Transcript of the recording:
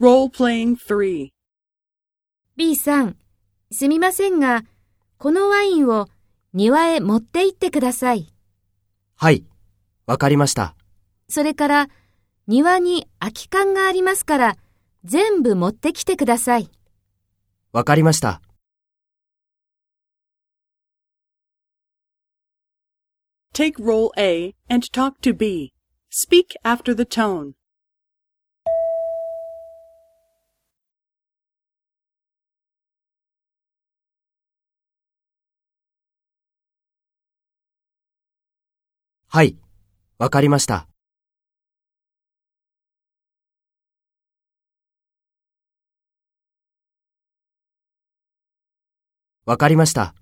Role-playing 3. B さん、すみませんが、このワインを庭へ持って行ってください。はい、わかりました。それから、庭に空き缶がありますから、全部持ってきてください。わかりました。Take role A and talk to B. Speak after the tone. はい、わかりました。わかりました。